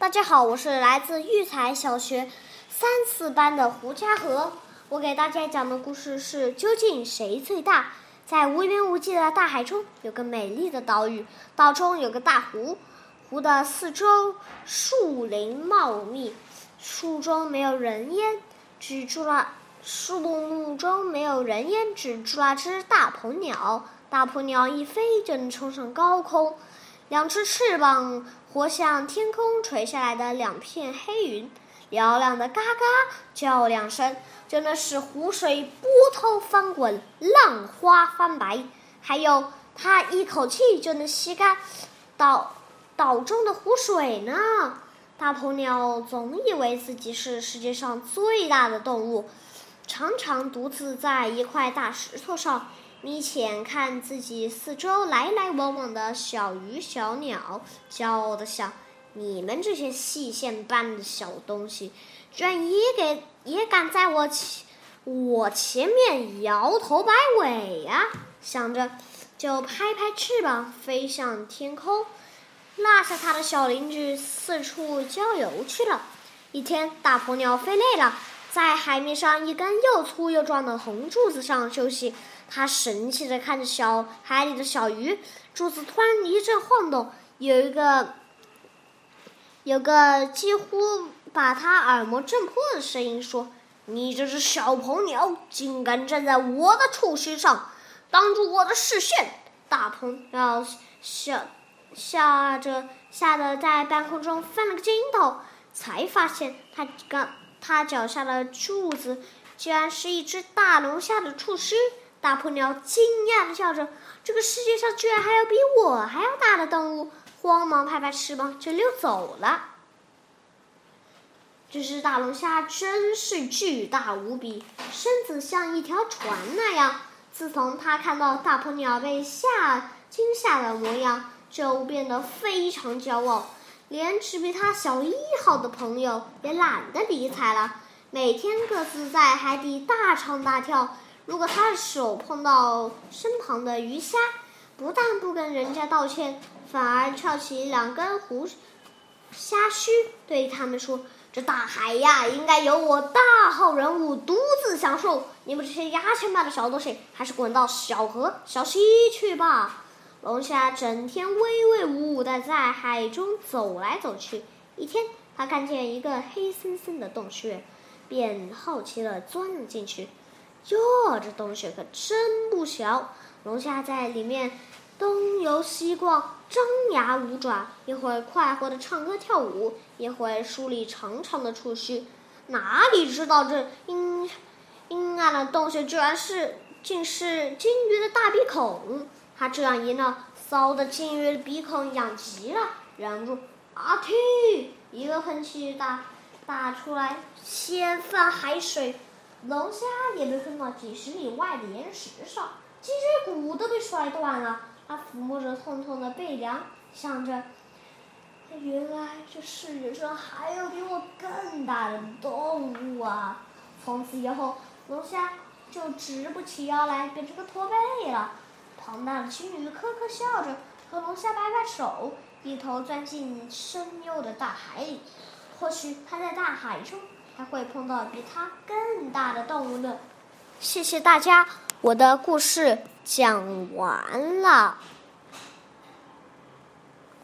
大家好，我是来自育才小学三四班的胡家禾。我给大家讲的故事是：究竟谁最大？在无边无际的大海中，有个美丽的岛屿，岛中有个大湖，湖的四周树林茂密，树中没有人烟，只住了树木中没有人烟，只住了只大鹏鸟。大鹏鸟一飞就能冲上高空。两只翅膀活像天空垂下来的两片黑云，嘹亮的嘎嘎叫两声，就能使湖水波涛翻滚，浪花翻白。还有，它一口气就能吸干岛岛中的湖水呢。大鹏鸟总以为自己是世界上最大的动物，常常独自在一块大石头上。眯眼看自己四周来来往往的小鱼小鸟，骄傲的想：“你们这些细线般的小东西，居然也给也敢在我前我前面摇头摆尾呀！”想着，就拍拍翅膀飞向天空，落下他的小邻居四处郊游去了。一天，大鹏鸟飞累了，在海面上一根又粗又壮的红柱子上休息。他神气地看着小海里的小鱼，柱子突然一阵晃动，有一个有个几乎把他耳膜震破的声音说：“你这只小鹏鸟，竟敢站在我的触须上，挡住我的视线！”大鹏鸟吓吓着吓得在半空中翻了个筋斗，才发现他刚他脚下的柱子居然是一只大龙虾的触须。大鹏鸟惊讶地叫着：“这个世界上居然还有比我还要大的动物！”慌忙拍拍翅膀就溜走了。这只大龙虾真是巨大无比，身子像一条船那样。自从它看到大鹏鸟被吓惊吓的模样，就变得非常骄傲，连只比他小一号的朋友也懒得理睬了，每天各自在海底大唱大跳。如果他的手碰到身旁的鱼虾，不但不跟人家道歉，反而翘起两根胡虾须，对他们说：“这大海呀，应该由我大号人物独自享受。你们这些牙签般的小东西，还是滚到小河、小溪去吧。”龙虾整天威威武武地在海中走来走去。一天，他看见一个黑森森的洞穴，便好奇地钻了进去。哟，这洞穴可真不小！龙虾在里面东游西逛，张牙舞爪，一会儿快活的唱歌跳舞，一会儿梳理长长的触须。哪里知道这阴阴暗的洞穴居然是竟是金鱼的大鼻孔！他这样一闹，骚的金鱼鼻孔痒极了，忍不住啊嚏，一个喷气打打出来，掀翻海水。龙虾也被喷到几十米外的岩石上，脊椎骨都被摔断了。它抚摸着痛痛的背梁，想着：原来这世界上还有比我更大的动物啊！从此以后，龙虾就直不起腰来，变成个驼背了。庞大的鲸鱼咯咯笑着，和龙虾摆摆手，一头钻进深幽的大海里。或许它在大海中。还会碰到比它更大的动物呢。谢谢大家，我的故事讲完了。